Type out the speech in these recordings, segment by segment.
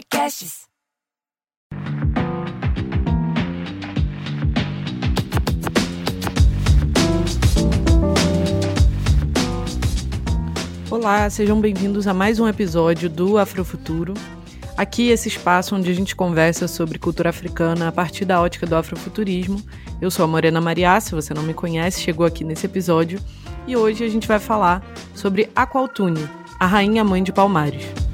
Podcasts. Olá, sejam bem-vindos a mais um episódio do Afrofuturo. Aqui, esse espaço onde a gente conversa sobre cultura africana a partir da ótica do afrofuturismo. Eu sou a Morena Mariá, se você não me conhece, chegou aqui nesse episódio. E hoje a gente vai falar sobre Aqualtune, a rainha mãe de Palmares.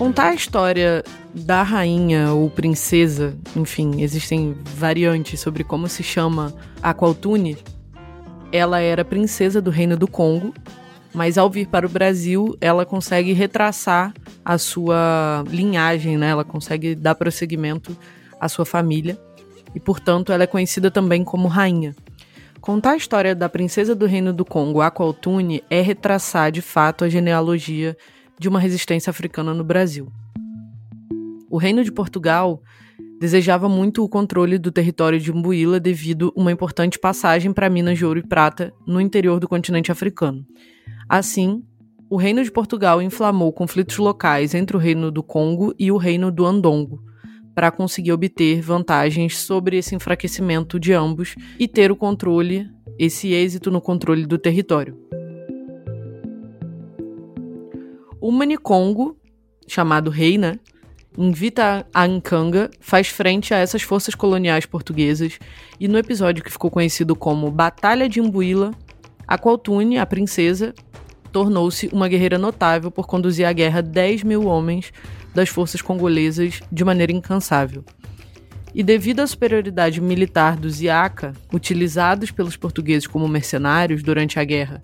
Contar a história da rainha ou princesa, enfim, existem variantes sobre como se chama Aqualtune. Ela era princesa do Reino do Congo, mas ao vir para o Brasil, ela consegue retraçar a sua linhagem, né? Ela consegue dar prosseguimento à sua família e, portanto, ela é conhecida também como rainha. Contar a história da princesa do Reino do Congo, Aqualtune, é retraçar de fato a genealogia de uma resistência africana no Brasil. O Reino de Portugal desejava muito o controle do território de Umbuíla devido a uma importante passagem para minas de ouro e prata no interior do continente africano. Assim, o Reino de Portugal inflamou conflitos locais entre o Reino do Congo e o Reino do Andongo, para conseguir obter vantagens sobre esse enfraquecimento de ambos e ter o controle, esse êxito no controle do território. O Manicongo, chamado rei, né, invita a Nkanga, faz frente a essas forças coloniais portuguesas e no episódio que ficou conhecido como Batalha de Imbuíla, a Qualtune, a princesa, tornou-se uma guerreira notável por conduzir a guerra 10 mil homens das forças congolesas de maneira incansável. E devido à superioridade militar dos Iaka, utilizados pelos portugueses como mercenários durante a guerra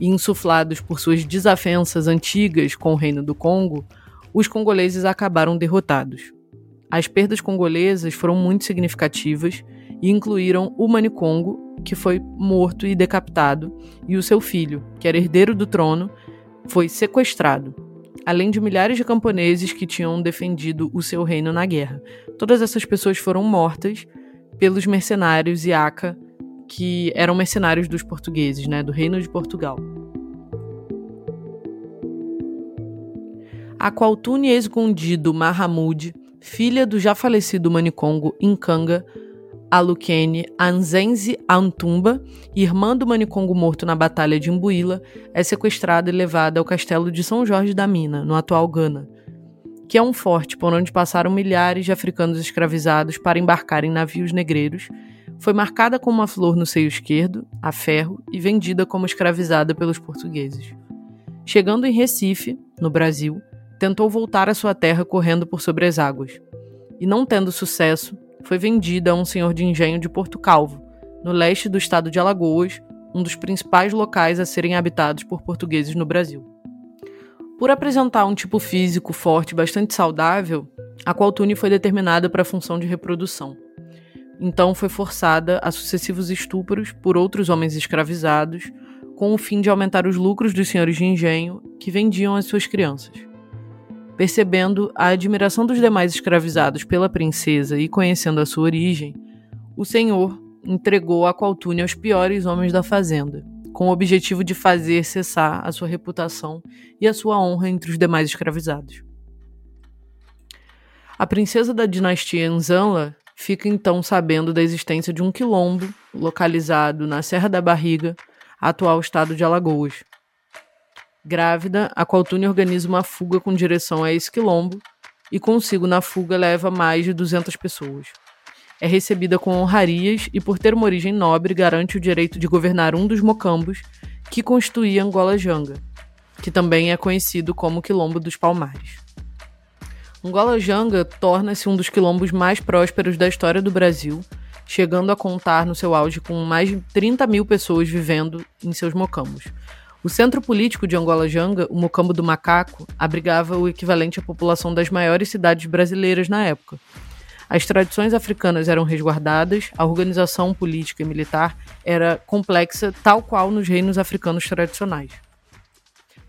e insuflados por suas desavenças antigas com o Reino do Congo, os congoleses acabaram derrotados. As perdas congolesas foram muito significativas e incluíram o Manicongo, que foi morto e decapitado, e o seu filho, que era herdeiro do trono, foi sequestrado, além de milhares de camponeses que tinham defendido o seu reino na guerra. Todas essas pessoas foram mortas pelos mercenários Iaca, que eram mercenários dos portugueses, né, do reino de Portugal. A Qualtune Escondido Mahamud, filha do já falecido Manicongo Nkanga, Alukene Anzenzi Antumba, irmã do Manicongo morto na Batalha de Imbuíla, é sequestrada e levada ao castelo de São Jorge da Mina, no atual Gana, que é um forte por onde passaram milhares de africanos escravizados para embarcar em navios negreiros. Foi marcada com uma flor no seio esquerdo, a ferro, e vendida como escravizada pelos portugueses. Chegando em Recife, no Brasil, tentou voltar à sua terra correndo por sobre as águas. E não tendo sucesso, foi vendida a um senhor de engenho de Porto Calvo, no leste do estado de Alagoas, um dos principais locais a serem habitados por portugueses no Brasil. Por apresentar um tipo físico forte bastante saudável, a Qualtune foi determinada para a função de reprodução. Então foi forçada a sucessivos estupros por outros homens escravizados, com o fim de aumentar os lucros dos senhores de engenho que vendiam as suas crianças. Percebendo a admiração dos demais escravizados pela princesa e conhecendo a sua origem, o senhor entregou a Qualtune aos piores homens da fazenda, com o objetivo de fazer cessar a sua reputação e a sua honra entre os demais escravizados. A princesa da dinastia Nzanla fica então sabendo da existência de um quilombo localizado na Serra da Barriga, atual estado de Alagoas, Grávida, a Qualtune organiza uma fuga com direção a esse quilombo e consigo na fuga leva mais de 200 pessoas. É recebida com honrarias e, por ter uma origem nobre, garante o direito de governar um dos mocambos que constituía Angola Janga, que também é conhecido como Quilombo dos Palmares. Angola Janga torna-se um dos quilombos mais prósperos da história do Brasil, chegando a contar no seu auge com mais de 30 mil pessoas vivendo em seus mocambos, o centro político de Angola Janga, o Mocambo do Macaco, abrigava o equivalente à população das maiores cidades brasileiras na época. As tradições africanas eram resguardadas, a organização política e militar era complexa, tal qual nos reinos africanos tradicionais.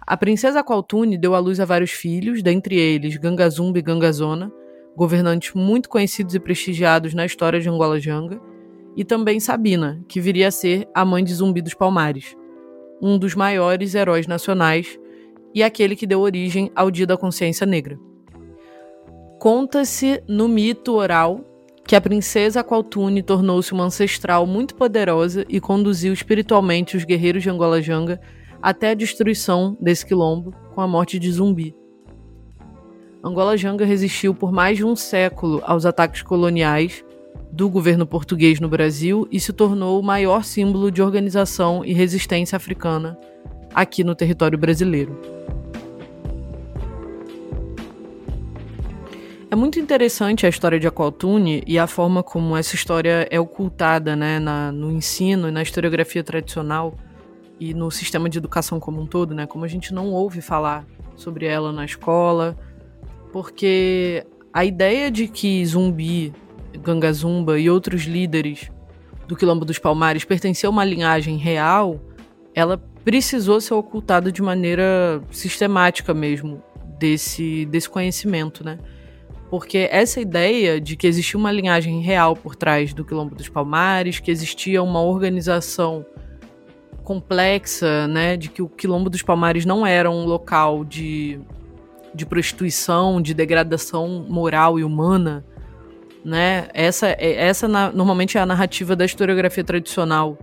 A princesa Qualtune deu à luz a vários filhos, dentre eles Gangazumba e Gangazona, governantes muito conhecidos e prestigiados na história de Angola Janga, e também Sabina, que viria a ser a mãe de Zumbi dos Palmares, um dos maiores heróis nacionais e aquele que deu origem ao Dia da Consciência Negra. Conta-se no mito oral que a princesa Aqualtune tornou-se uma ancestral muito poderosa e conduziu espiritualmente os guerreiros de Angola Janga até a destruição desse quilombo com a morte de Zumbi. Angola Janga resistiu por mais de um século aos ataques coloniais do governo português no Brasil e se tornou o maior símbolo de organização e resistência africana aqui no território brasileiro. É muito interessante a história de Aqualtune e a forma como essa história é ocultada né, na, no ensino e na historiografia tradicional e no sistema de educação como um todo, né? Como a gente não ouve falar sobre ela na escola, porque a ideia de que Zumbi, Gangazumba e outros líderes do Quilombo dos Palmares pertenciam a uma linhagem real, ela precisou ser ocultada de maneira sistemática mesmo desse, desse conhecimento, né? Porque essa ideia de que existia uma linhagem real por trás do Quilombo dos Palmares, que existia uma organização complexa, né, de que o Quilombo dos Palmares não era um local de, de prostituição, de degradação moral e humana, né? Essa, essa normalmente é a narrativa da historiografia tradicional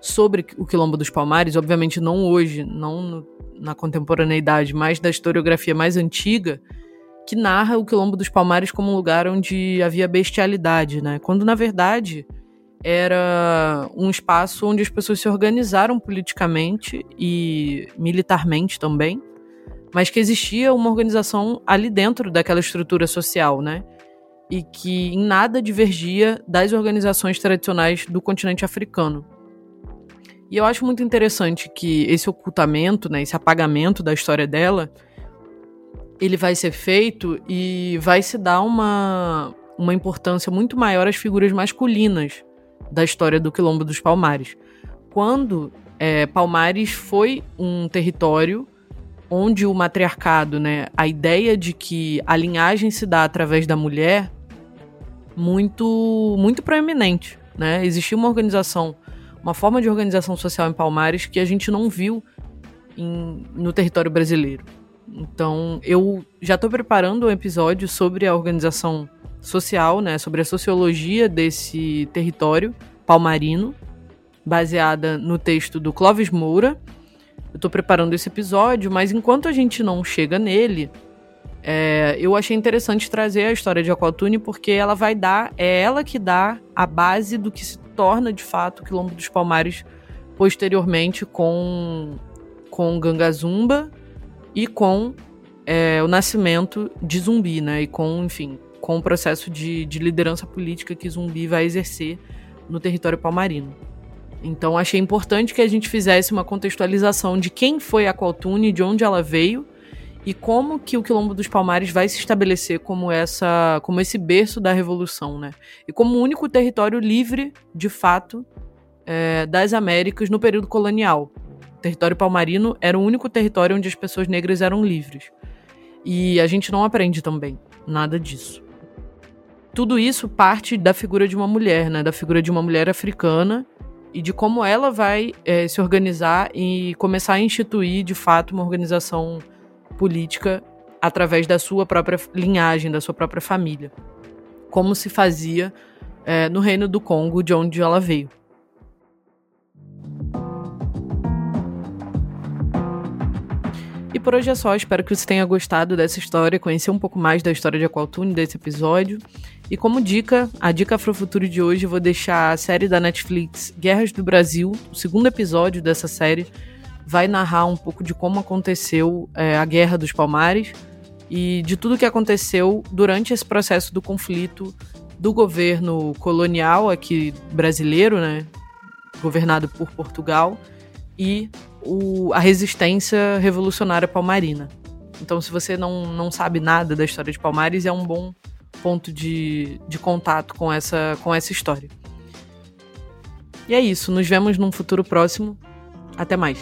sobre o Quilombo dos Palmares, obviamente não hoje, não no, na contemporaneidade, mas da historiografia mais antiga, que narra o Quilombo dos Palmares como um lugar onde havia bestialidade, né? Quando na verdade era um espaço onde as pessoas se organizaram politicamente e militarmente também, mas que existia uma organização ali dentro daquela estrutura social, né? E que em nada divergia das organizações tradicionais do continente africano. E eu acho muito interessante que esse ocultamento, né, esse apagamento da história dela, ele vai ser feito e vai se dar uma, uma importância muito maior às figuras masculinas da história do Quilombo dos Palmares. Quando é, Palmares foi um território onde o matriarcado, né, a ideia de que a linhagem se dá através da mulher, muito, muito proeminente. Né? Existia uma organização, uma forma de organização social em Palmares que a gente não viu em, no território brasileiro. Então, eu já estou preparando um episódio sobre a organização social, né, sobre a sociologia desse território palmarino, baseada no texto do Clóvis Moura. Eu estou preparando esse episódio, mas enquanto a gente não chega nele, é, eu achei interessante trazer a história de Aquatune porque ela vai dar, é ela que dá a base do que se torna de fato o Quilombo dos Palmares posteriormente com, com Gangazumba e com é, o nascimento de Zumbi, né? E com, enfim, com o processo de, de liderança política que Zumbi vai exercer no território palmarino. Então achei importante que a gente fizesse uma contextualização de quem foi a Qualtune, de onde ela veio e como que o Quilombo dos Palmares vai se estabelecer como essa, como esse berço da revolução, né? E como o único território livre, de fato, é, das Américas no período colonial, território palmarino era o único território onde as pessoas negras eram livres. E a gente não aprende também nada disso. Tudo isso parte da figura de uma mulher, né? Da figura de uma mulher africana e de como ela vai é, se organizar e começar a instituir, de fato, uma organização política através da sua própria linhagem, da sua própria família. Como se fazia é, no Reino do Congo, de onde ela veio. E por hoje é só, espero que você tenha gostado dessa história, conhecer um pouco mais da história de Aqualtune, desse episódio. E como dica, a dica Afrofuturo de hoje, vou deixar a série da Netflix Guerras do Brasil, o segundo episódio dessa série, vai narrar um pouco de como aconteceu é, a Guerra dos Palmares e de tudo que aconteceu durante esse processo do conflito do governo colonial aqui brasileiro, né, governado por Portugal, e o, a resistência revolucionária palmarina. Então, se você não, não sabe nada da história de Palmares, é um bom ponto de, de contato com essa, com essa história. E é isso, nos vemos num futuro próximo. Até mais.